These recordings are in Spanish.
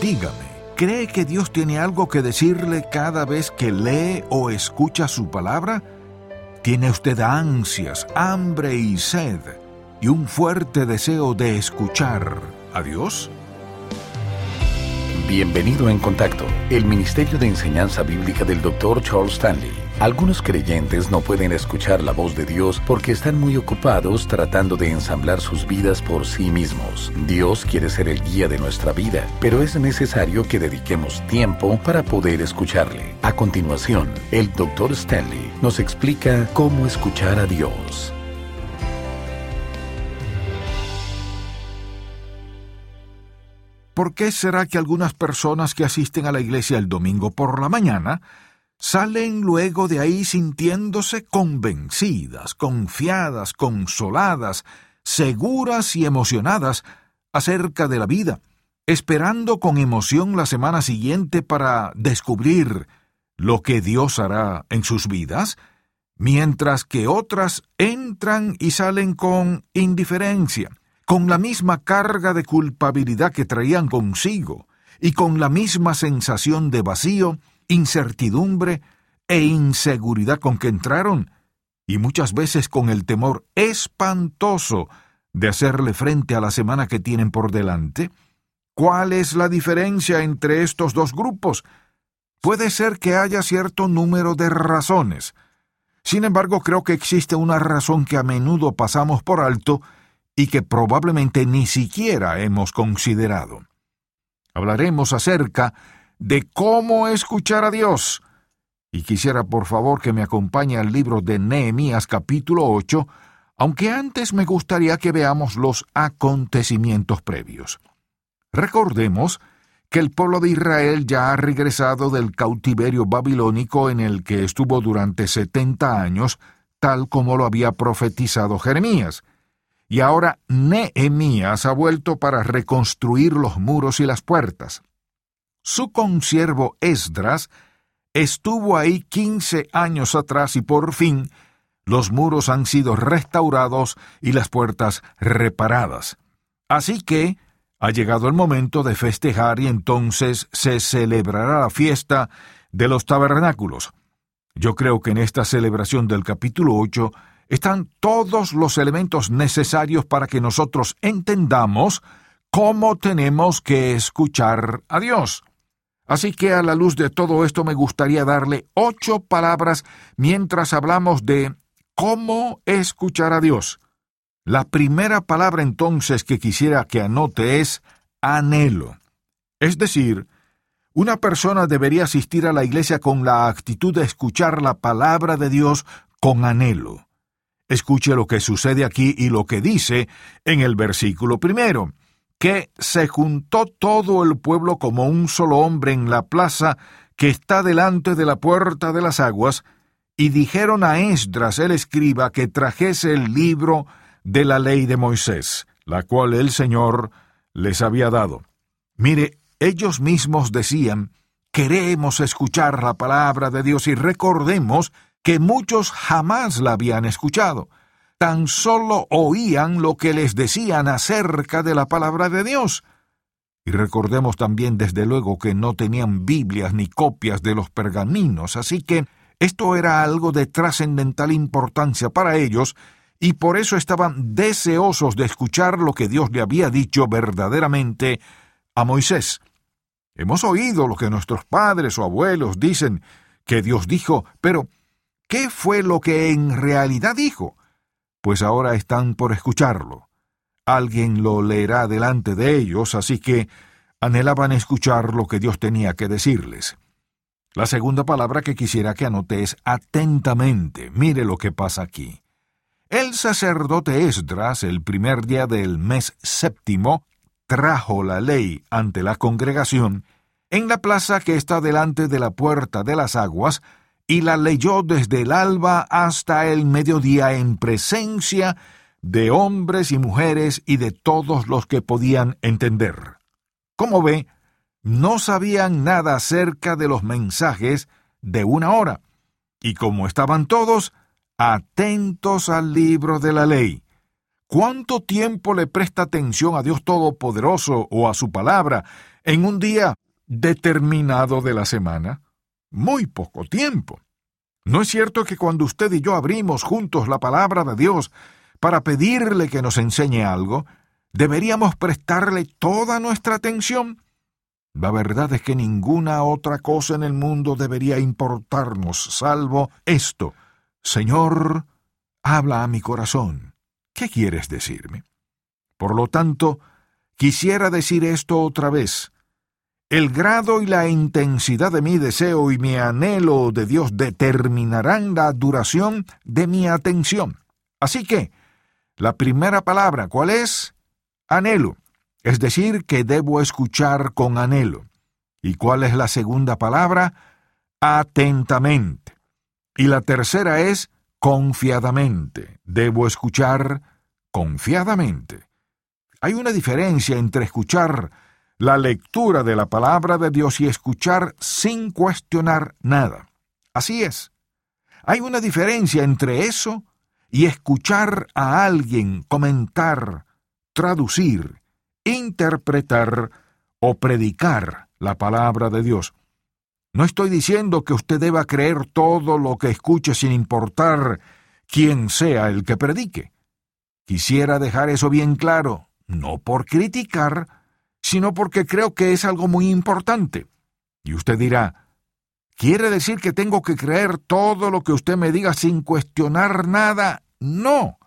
dígame, ¿cree que Dios tiene algo que decirle cada vez que lee o escucha su palabra? ¿Tiene usted ansias, hambre y sed y un fuerte deseo de escuchar a Dios? Bienvenido en Contacto, el Ministerio de Enseñanza Bíblica del Dr. Charles Stanley. Algunos creyentes no pueden escuchar la voz de Dios porque están muy ocupados tratando de ensamblar sus vidas por sí mismos. Dios quiere ser el guía de nuestra vida, pero es necesario que dediquemos tiempo para poder escucharle. A continuación, el Dr. Stanley nos explica cómo escuchar a Dios. ¿Por qué será que algunas personas que asisten a la iglesia el domingo por la mañana salen luego de ahí sintiéndose convencidas, confiadas, consoladas, seguras y emocionadas acerca de la vida, esperando con emoción la semana siguiente para descubrir lo que Dios hará en sus vidas, mientras que otras entran y salen con indiferencia, con la misma carga de culpabilidad que traían consigo, y con la misma sensación de vacío, incertidumbre e inseguridad con que entraron, y muchas veces con el temor espantoso de hacerle frente a la semana que tienen por delante? ¿Cuál es la diferencia entre estos dos grupos? Puede ser que haya cierto número de razones. Sin embargo, creo que existe una razón que a menudo pasamos por alto y que probablemente ni siquiera hemos considerado. Hablaremos acerca de cómo escuchar a Dios. Y quisiera por favor que me acompañe al libro de Nehemías capítulo 8, aunque antes me gustaría que veamos los acontecimientos previos. Recordemos que el pueblo de Israel ya ha regresado del cautiverio babilónico en el que estuvo durante setenta años, tal como lo había profetizado Jeremías y ahora Nehemías ha vuelto para reconstruir los muros y las puertas. Su consiervo Esdras estuvo ahí quince años atrás y por fin los muros han sido restaurados y las puertas reparadas. Así que ha llegado el momento de festejar y entonces se celebrará la fiesta de los tabernáculos. Yo creo que en esta celebración del capítulo 8 están todos los elementos necesarios para que nosotros entendamos cómo tenemos que escuchar a Dios. Así que a la luz de todo esto me gustaría darle ocho palabras mientras hablamos de cómo escuchar a Dios. La primera palabra entonces que quisiera que anote es anhelo. Es decir, una persona debería asistir a la iglesia con la actitud de escuchar la palabra de Dios con anhelo. Escuche lo que sucede aquí y lo que dice en el versículo primero, que se juntó todo el pueblo como un solo hombre en la plaza que está delante de la puerta de las aguas, y dijeron a Esdras el escriba que trajese el libro de la ley de Moisés, la cual el Señor les había dado. Mire, ellos mismos decían, queremos escuchar la palabra de Dios y recordemos que muchos jamás la habían escuchado, tan solo oían lo que les decían acerca de la palabra de Dios. Y recordemos también desde luego que no tenían Biblias ni copias de los pergaminos, así que esto era algo de trascendental importancia para ellos, y por eso estaban deseosos de escuchar lo que Dios le había dicho verdaderamente a Moisés. Hemos oído lo que nuestros padres o abuelos dicen que Dios dijo, pero ¿Qué fue lo que en realidad dijo? Pues ahora están por escucharlo. Alguien lo leerá delante de ellos, así que anhelaban escuchar lo que Dios tenía que decirles. La segunda palabra que quisiera que anote es atentamente. Mire lo que pasa aquí. El sacerdote Esdras, el primer día del mes séptimo, trajo la ley ante la congregación en la plaza que está delante de la puerta de las aguas, y la leyó desde el alba hasta el mediodía en presencia de hombres y mujeres y de todos los que podían entender. Como ve, no sabían nada acerca de los mensajes de una hora, y como estaban todos atentos al libro de la ley, ¿Cuánto tiempo le presta atención a Dios Todopoderoso o a su palabra en un día determinado de la semana? Muy poco tiempo. ¿No es cierto que cuando usted y yo abrimos juntos la palabra de Dios para pedirle que nos enseñe algo, deberíamos prestarle toda nuestra atención? La verdad es que ninguna otra cosa en el mundo debería importarnos, salvo esto. Señor, habla a mi corazón ¿Qué quieres decirme? Por lo tanto, quisiera decir esto otra vez. El grado y la intensidad de mi deseo y mi anhelo de Dios determinarán la duración de mi atención. Así que, la primera palabra, ¿cuál es? Anhelo, es decir, que debo escuchar con anhelo. ¿Y cuál es la segunda palabra? Atentamente. Y la tercera es confiadamente. Debo escuchar confiadamente. Hay una diferencia entre escuchar la lectura de la palabra de Dios y escuchar sin cuestionar nada. Así es. Hay una diferencia entre eso y escuchar a alguien comentar, traducir, interpretar o predicar la palabra de Dios. No estoy diciendo que usted deba creer todo lo que escuche sin importar quién sea el que predique. Quisiera dejar eso bien claro, no por criticar, sino porque creo que es algo muy importante. Y usted dirá, ¿quiere decir que tengo que creer todo lo que usted me diga sin cuestionar nada? No.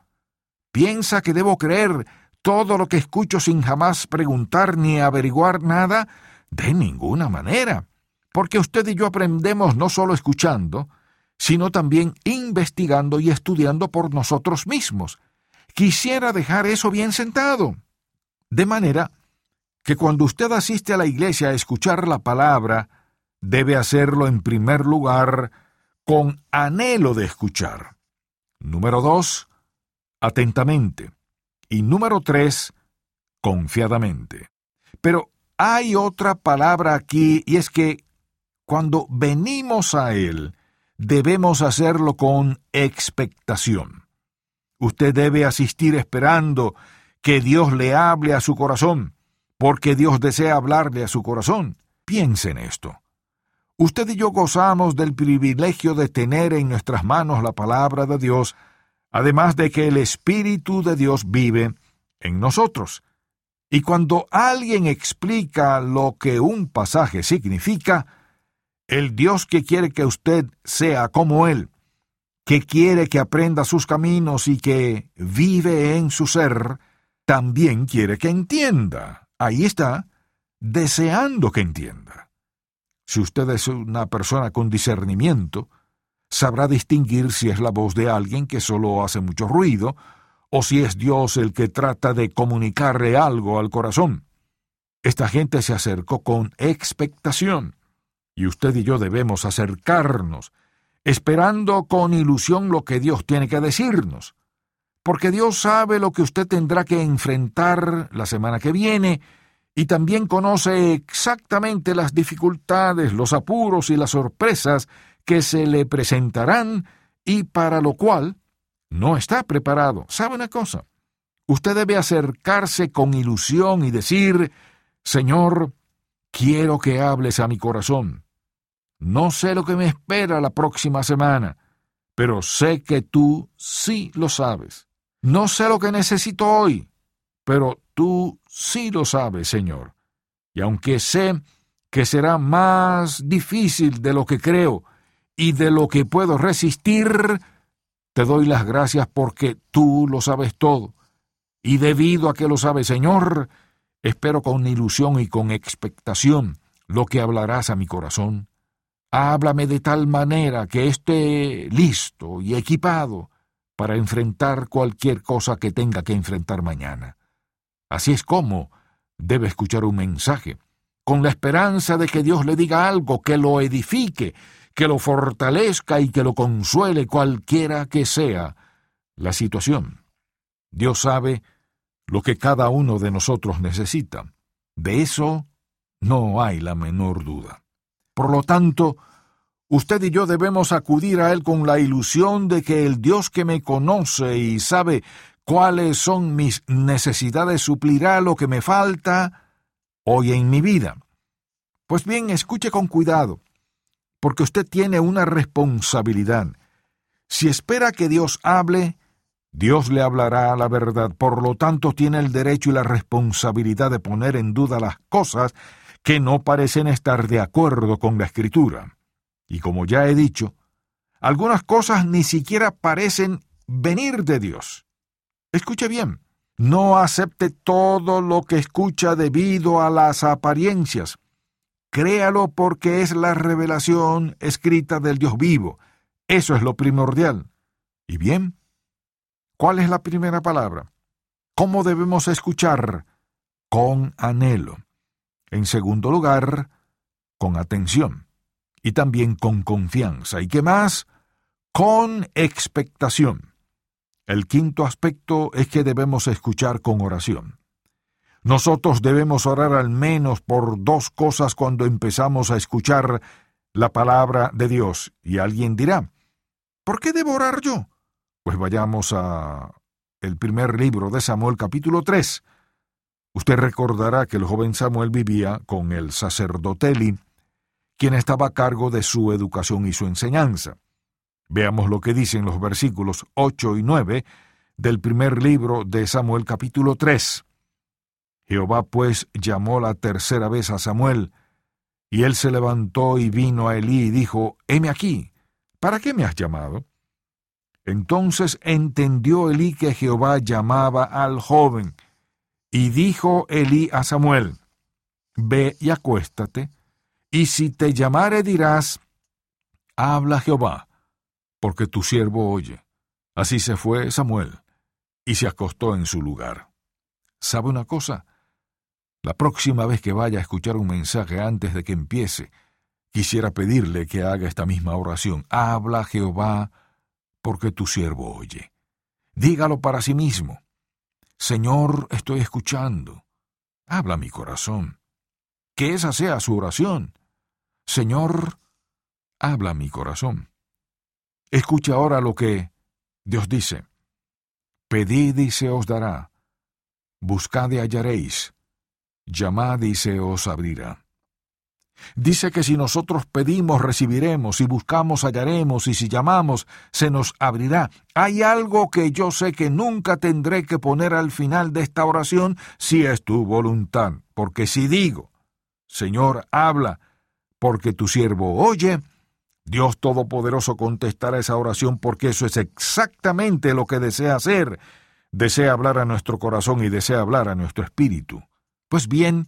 ¿Piensa que debo creer todo lo que escucho sin jamás preguntar ni averiguar nada? De ninguna manera porque usted y yo aprendemos no solo escuchando, sino también investigando y estudiando por nosotros mismos. Quisiera dejar eso bien sentado. De manera que cuando usted asiste a la iglesia a escuchar la palabra, debe hacerlo en primer lugar con anhelo de escuchar. Número dos, atentamente. Y número tres, confiadamente. Pero hay otra palabra aquí y es que cuando venimos a Él, debemos hacerlo con expectación. Usted debe asistir esperando que Dios le hable a su corazón, porque Dios desea hablarle a su corazón. Piense en esto. Usted y yo gozamos del privilegio de tener en nuestras manos la palabra de Dios, además de que el Espíritu de Dios vive en nosotros. Y cuando alguien explica lo que un pasaje significa, el Dios que quiere que usted sea como Él, que quiere que aprenda sus caminos y que vive en su ser, también quiere que entienda. Ahí está, deseando que entienda. Si usted es una persona con discernimiento, sabrá distinguir si es la voz de alguien que solo hace mucho ruido, o si es Dios el que trata de comunicarle algo al corazón. Esta gente se acercó con expectación y usted y yo debemos acercarnos, esperando con ilusión lo que Dios tiene que decirnos, porque Dios sabe lo que usted tendrá que enfrentar la semana que viene, y también conoce exactamente las dificultades, los apuros y las sorpresas que se le presentarán y para lo cual no está preparado. ¿Sabe una cosa? Usted debe acercarse con ilusión y decir, Señor, quiero que hables a mi corazón. No sé lo que me espera la próxima semana, pero sé que tú sí lo sabes. No sé lo que necesito hoy, pero tú sí lo sabes, Señor. Y aunque sé que será más difícil de lo que creo y de lo que puedo resistir, te doy las gracias porque tú lo sabes todo. Y debido a que lo sabes, Señor, espero con ilusión y con expectación lo que hablarás a mi corazón. Háblame de tal manera que esté listo y equipado para enfrentar cualquier cosa que tenga que enfrentar mañana. Así es como debe escuchar un mensaje, con la esperanza de que Dios le diga algo que lo edifique, que lo fortalezca y que lo consuele cualquiera que sea la situación. Dios sabe lo que cada uno de nosotros necesita. De eso no hay la menor duda. Por lo tanto, usted y yo debemos acudir a Él con la ilusión de que el Dios que me conoce y sabe cuáles son mis necesidades, suplirá lo que me falta hoy en mi vida. Pues bien, escuche con cuidado, porque usted tiene una responsabilidad. Si espera que Dios hable, Dios le hablará la verdad, por lo tanto tiene el derecho y la responsabilidad de poner en duda las cosas que no parecen estar de acuerdo con la Escritura. Y como ya he dicho, algunas cosas ni siquiera parecen venir de Dios. Escuche bien, no acepte todo lo que escucha debido a las apariencias. Créalo porque es la revelación escrita del Dios vivo. Eso es lo primordial. ¿Y bien? ¿Cuál es la primera palabra? ¿Cómo debemos escuchar? Con anhelo. En segundo lugar, con atención. Y también con confianza. ¿Y qué más? Con expectación. El quinto aspecto es que debemos escuchar con oración. Nosotros debemos orar al menos por dos cosas cuando empezamos a escuchar la palabra de Dios. Y alguien dirá, ¿por qué debo orar yo? Pues vayamos a el primer libro de Samuel capítulo 3. Usted recordará que el joven Samuel vivía con el sacerdote quien estaba a cargo de su educación y su enseñanza. Veamos lo que dicen los versículos 8 y 9 del primer libro de Samuel capítulo 3. Jehová pues llamó la tercera vez a Samuel, y él se levantó y vino a Elí y dijo, Heme aquí, ¿para qué me has llamado? Entonces entendió Elí que Jehová llamaba al joven, y dijo Elí a Samuel, Ve y acuéstate, y si te llamare dirás, Habla Jehová, porque tu siervo oye. Así se fue Samuel, y se acostó en su lugar. ¿Sabe una cosa? La próxima vez que vaya a escuchar un mensaje antes de que empiece, quisiera pedirle que haga esta misma oración. Habla Jehová, porque tu siervo oye. Dígalo para sí mismo. Señor, estoy escuchando. Habla mi corazón. Que esa sea su oración. Señor, habla mi corazón. Escucha ahora lo que Dios dice. Pedid y se os dará. Buscad y hallaréis. Llamad y se os abrirá. Dice que si nosotros pedimos, recibiremos, si buscamos, hallaremos, y si llamamos, se nos abrirá. Hay algo que yo sé que nunca tendré que poner al final de esta oración si es tu voluntad, porque si digo, Señor, habla, porque tu siervo oye, Dios Todopoderoso contestará esa oración porque eso es exactamente lo que desea hacer. Desea hablar a nuestro corazón y desea hablar a nuestro espíritu. Pues bien,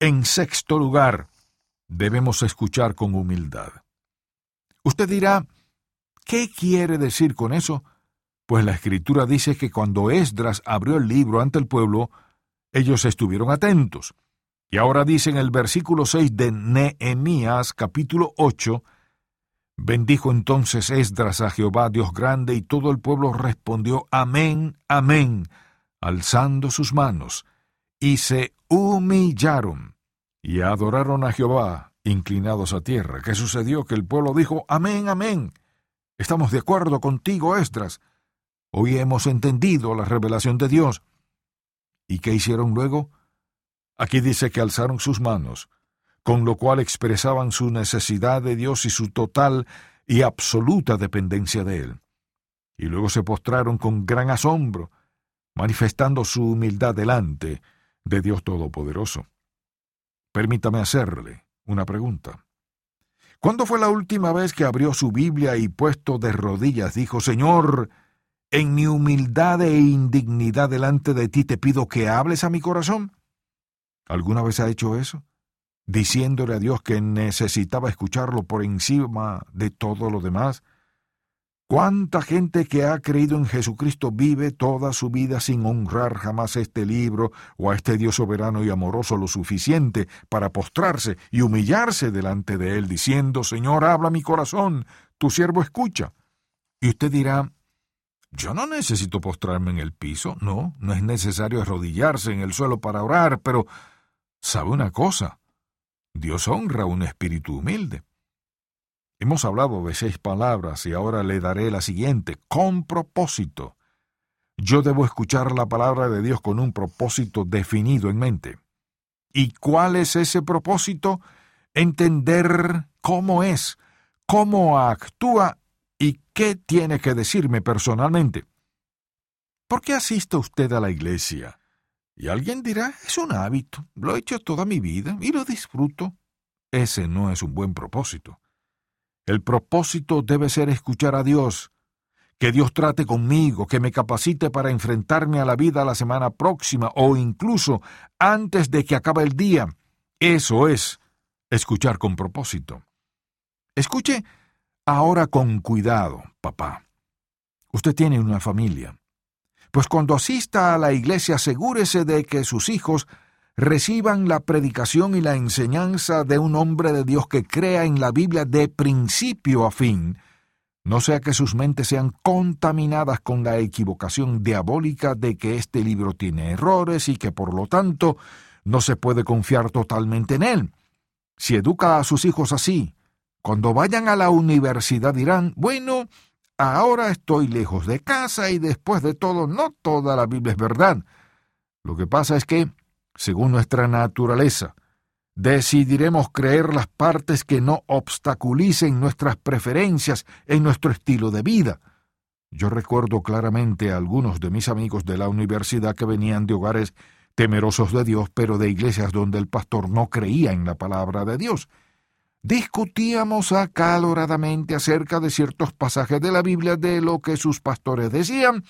en sexto lugar, debemos escuchar con humildad. Usted dirá, ¿qué quiere decir con eso? Pues la escritura dice que cuando Esdras abrió el libro ante el pueblo, ellos estuvieron atentos. Y ahora dice en el versículo 6 de Nehemías capítulo 8, Bendijo entonces Esdras a Jehová Dios grande, y todo el pueblo respondió Amén, Amén, alzando sus manos, y se humillaron, y adoraron a Jehová, inclinados a tierra. ¿Qué sucedió? Que el pueblo dijo Amén, Amén. Estamos de acuerdo contigo, Esdras. Hoy hemos entendido la revelación de Dios. ¿Y qué hicieron luego? Aquí dice que alzaron sus manos, con lo cual expresaban su necesidad de Dios y su total y absoluta dependencia de Él. Y luego se postraron con gran asombro, manifestando su humildad delante de Dios Todopoderoso. Permítame hacerle una pregunta. ¿Cuándo fue la última vez que abrió su Biblia y puesto de rodillas dijo, Señor, en mi humildad e indignidad delante de ti te pido que hables a mi corazón? ¿Alguna vez ha hecho eso? diciéndole a Dios que necesitaba escucharlo por encima de todo lo demás? ¿Cuánta gente que ha creído en Jesucristo vive toda su vida sin honrar jamás este libro o a este Dios soberano y amoroso lo suficiente para postrarse y humillarse delante de Él, diciendo, Señor, habla mi corazón, tu siervo escucha? Y usted dirá, yo no necesito postrarme en el piso, no, no es necesario arrodillarse en el suelo para orar, pero ¿sabe una cosa? Dios honra un espíritu humilde. Hemos hablado de seis palabras y ahora le daré la siguiente, con propósito. yo debo escuchar la palabra de Dios con un propósito definido en mente. ¿Y cuál es ese propósito? Entender cómo es, cómo actúa y qué tiene que decirme personalmente. ¿Por qué asiste usted a la iglesia? Y alguien dirá, es un hábito, lo he hecho toda mi vida y lo disfruto. Ese no es un buen propósito. El propósito debe ser escuchar a Dios, que Dios trate conmigo, que me capacite para enfrentarme a la vida la semana próxima o incluso antes de que acabe el día. Eso es escuchar con propósito. Escuche ahora con cuidado, papá. Usted tiene una familia. Pues cuando asista a la iglesia asegúrese de que sus hijos reciban la predicación y la enseñanza de un hombre de Dios que crea en la Biblia de principio a fin, no sea que sus mentes sean contaminadas con la equivocación diabólica de que este libro tiene errores y que por lo tanto no se puede confiar totalmente en él. Si educa a sus hijos así, cuando vayan a la universidad dirán, bueno, ahora estoy lejos de casa y después de todo no toda la Biblia es verdad. Lo que pasa es que, según nuestra naturaleza, Decidiremos creer las partes que no obstaculicen nuestras preferencias en nuestro estilo de vida. Yo recuerdo claramente a algunos de mis amigos de la universidad que venían de hogares temerosos de Dios, pero de iglesias donde el pastor no creía en la palabra de Dios. Discutíamos acaloradamente acerca de ciertos pasajes de la Biblia, de lo que sus pastores decían,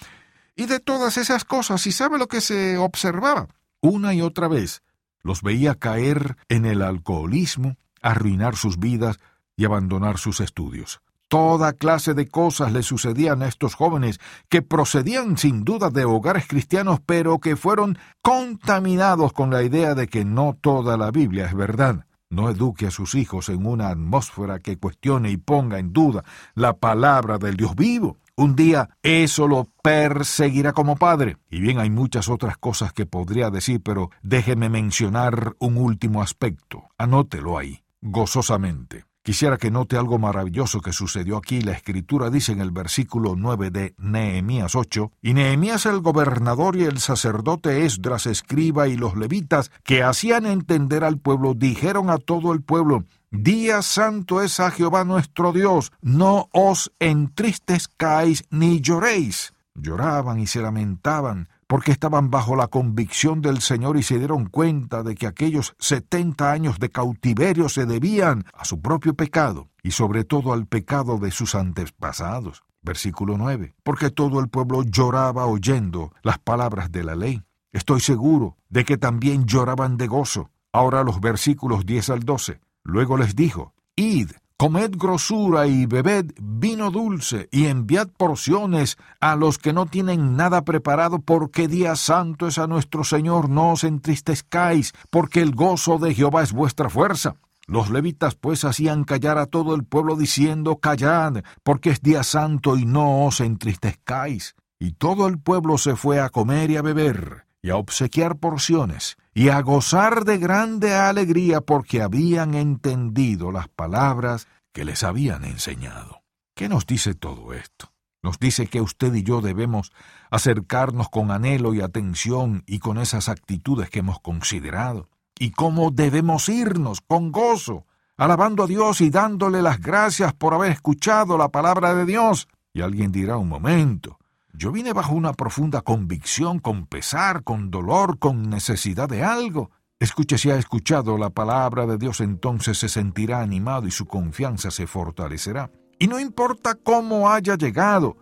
y de todas esas cosas, y sabe lo que se observaba. Una y otra vez, los veía caer en el alcoholismo, arruinar sus vidas y abandonar sus estudios. Toda clase de cosas le sucedían a estos jóvenes que procedían sin duda de hogares cristianos, pero que fueron contaminados con la idea de que no toda la Biblia es verdad. No eduque a sus hijos en una atmósfera que cuestione y ponga en duda la palabra del Dios vivo. Un día eso lo perseguirá como padre. Y bien hay muchas otras cosas que podría decir, pero déjeme mencionar un último aspecto. Anótelo ahí, gozosamente. Quisiera que note algo maravilloso que sucedió aquí. La escritura dice en el versículo 9 de Nehemías 8, y Nehemías el gobernador y el sacerdote Esdras escriba y los levitas que hacían entender al pueblo dijeron a todo el pueblo, Día santo es a Jehová nuestro Dios, no os entristezcáis ni lloréis. Lloraban y se lamentaban, porque estaban bajo la convicción del Señor y se dieron cuenta de que aquellos setenta años de cautiverio se debían a su propio pecado y sobre todo al pecado de sus antepasados. Versículo 9. Porque todo el pueblo lloraba oyendo las palabras de la ley. Estoy seguro de que también lloraban de gozo. Ahora los versículos 10 al 12. Luego les dijo, Id, Comed grosura y bebed vino dulce y enviad porciones a los que no tienen nada preparado, porque día santo es a nuestro Señor, no os entristezcáis, porque el gozo de Jehová es vuestra fuerza. Los levitas pues hacían callar a todo el pueblo diciendo, Callad, porque es día santo y no os entristezcáis. Y todo el pueblo se fue a comer y a beber, y a obsequiar porciones, y a gozar de grande alegría porque habían entendido las palabras que les habían enseñado. ¿Qué nos dice todo esto? Nos dice que usted y yo debemos acercarnos con anhelo y atención y con esas actitudes que hemos considerado, y cómo debemos irnos con gozo, alabando a Dios y dándole las gracias por haber escuchado la palabra de Dios. Y alguien dirá un momento, yo vine bajo una profunda convicción, con pesar, con dolor, con necesidad de algo. Escuche si ha escuchado la palabra de Dios, entonces se sentirá animado y su confianza se fortalecerá. Y no importa cómo haya llegado,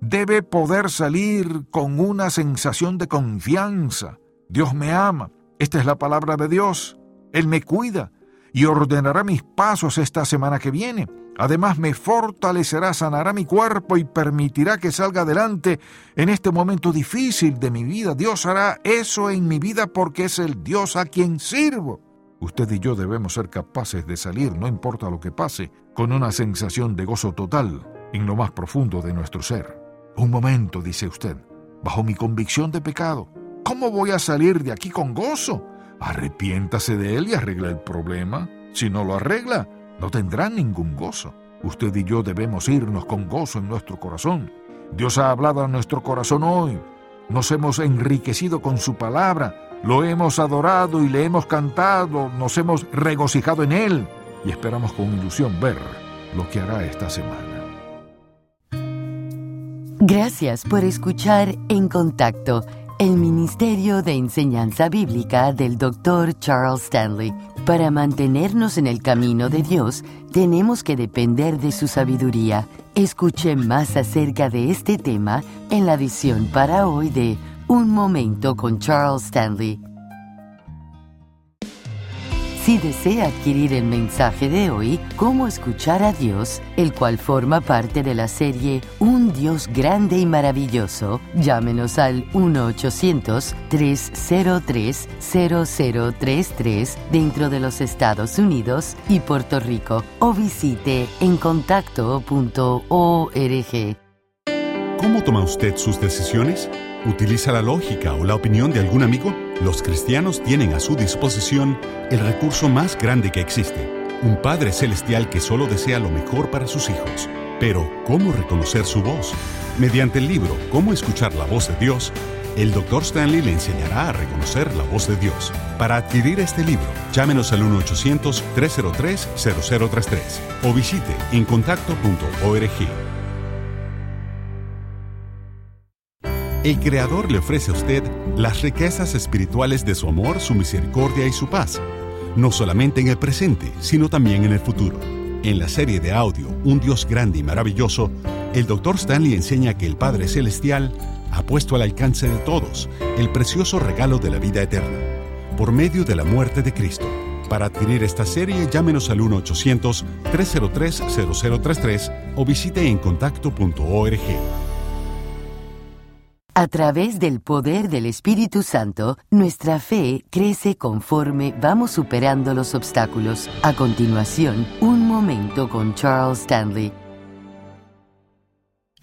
debe poder salir con una sensación de confianza. Dios me ama. Esta es la palabra de Dios. Él me cuida y ordenará mis pasos esta semana que viene. Además me fortalecerá, sanará mi cuerpo y permitirá que salga adelante en este momento difícil de mi vida. Dios hará eso en mi vida porque es el Dios a quien sirvo. Usted y yo debemos ser capaces de salir, no importa lo que pase, con una sensación de gozo total en lo más profundo de nuestro ser. Un momento, dice usted, bajo mi convicción de pecado, ¿cómo voy a salir de aquí con gozo? Arrepiéntase de él y arregla el problema. Si no lo arregla, no tendrá ningún gozo. Usted y yo debemos irnos con gozo en nuestro corazón. Dios ha hablado a nuestro corazón hoy nos hemos enriquecido con su palabra, lo hemos adorado y le hemos cantado, nos hemos regocijado en él y esperamos con ilusión ver lo que hará esta semana. Gracias por escuchar En Contacto, el Ministerio de Enseñanza Bíblica del Dr. Charles Stanley. Para mantenernos en el camino de Dios, tenemos que depender de su sabiduría. Escuche más acerca de este tema en la edición para hoy de Un Momento con Charles Stanley. Si desea adquirir el mensaje de hoy, Cómo escuchar a Dios, el cual forma parte de la serie Un Dios grande y maravilloso, llámenos al 1-800-303-0033 dentro de los Estados Unidos y Puerto Rico o visite encontacto.org. ¿Cómo toma usted sus decisiones? ¿Utiliza la lógica o la opinión de algún amigo? Los cristianos tienen a su disposición el recurso más grande que existe, un Padre Celestial que solo desea lo mejor para sus hijos. Pero, ¿cómo reconocer su voz? Mediante el libro Cómo escuchar la voz de Dios, el Dr. Stanley le enseñará a reconocer la voz de Dios. Para adquirir este libro, llámenos al 1-800-303-0033 o visite encontacto.org. El Creador le ofrece a usted las riquezas espirituales de su amor, su misericordia y su paz, no solamente en el presente, sino también en el futuro. En la serie de audio Un Dios grande y maravilloso, el Dr. Stanley enseña que el Padre Celestial ha puesto al alcance de todos el precioso regalo de la vida eterna, por medio de la muerte de Cristo. Para adquirir esta serie, llámenos al 1-800-303-0033 o visite encontacto.org. A través del poder del Espíritu Santo, nuestra fe crece conforme vamos superando los obstáculos. A continuación, un momento con Charles Stanley.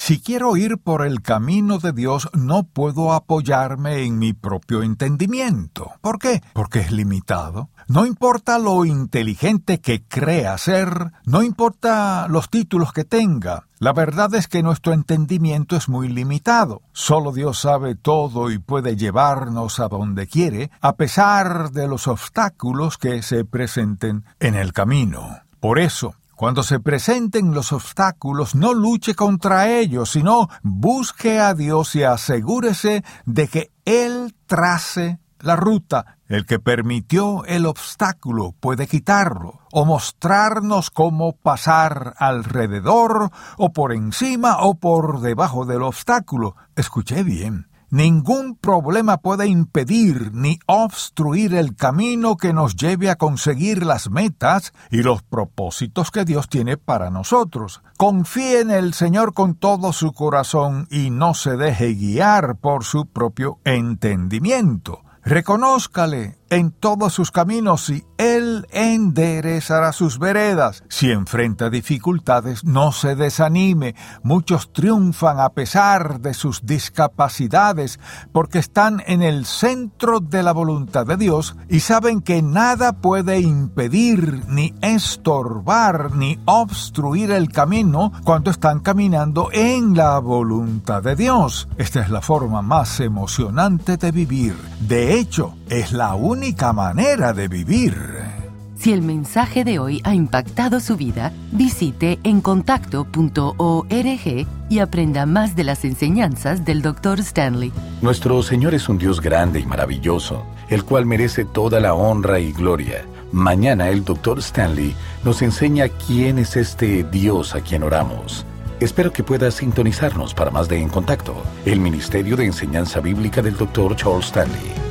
Si quiero ir por el camino de Dios, no puedo apoyarme en mi propio entendimiento. ¿Por qué? Porque es limitado. No importa lo inteligente que crea ser, no importa los títulos que tenga, la verdad es que nuestro entendimiento es muy limitado. Solo Dios sabe todo y puede llevarnos a donde quiere, a pesar de los obstáculos que se presenten en el camino. Por eso, cuando se presenten los obstáculos, no luche contra ellos, sino busque a Dios y asegúrese de que Él trace la ruta. El que permitió el obstáculo puede quitarlo, o mostrarnos cómo pasar alrededor, o por encima, o por debajo del obstáculo. Escuché bien. Ningún problema puede impedir ni obstruir el camino que nos lleve a conseguir las metas y los propósitos que Dios tiene para nosotros. Confíe en el Señor con todo su corazón y no se deje guiar por su propio entendimiento. Reconózcale en todos sus caminos y Él enderezará sus veredas. Si enfrenta dificultades, no se desanime. Muchos triunfan a pesar de sus discapacidades porque están en el centro de la voluntad de Dios y saben que nada puede impedir, ni estorbar, ni obstruir el camino cuando están caminando en la voluntad de Dios. Esta es la forma más emocionante de vivir. De hecho, es la única manera de vivir. Si el mensaje de hoy ha impactado su vida, visite encontacto.org y aprenda más de las enseñanzas del Dr. Stanley. Nuestro Señor es un Dios grande y maravilloso, el cual merece toda la honra y gloria. Mañana el Dr. Stanley nos enseña quién es este Dios a quien oramos. Espero que pueda sintonizarnos para más de En Contacto, el Ministerio de Enseñanza Bíblica del Dr. Charles Stanley.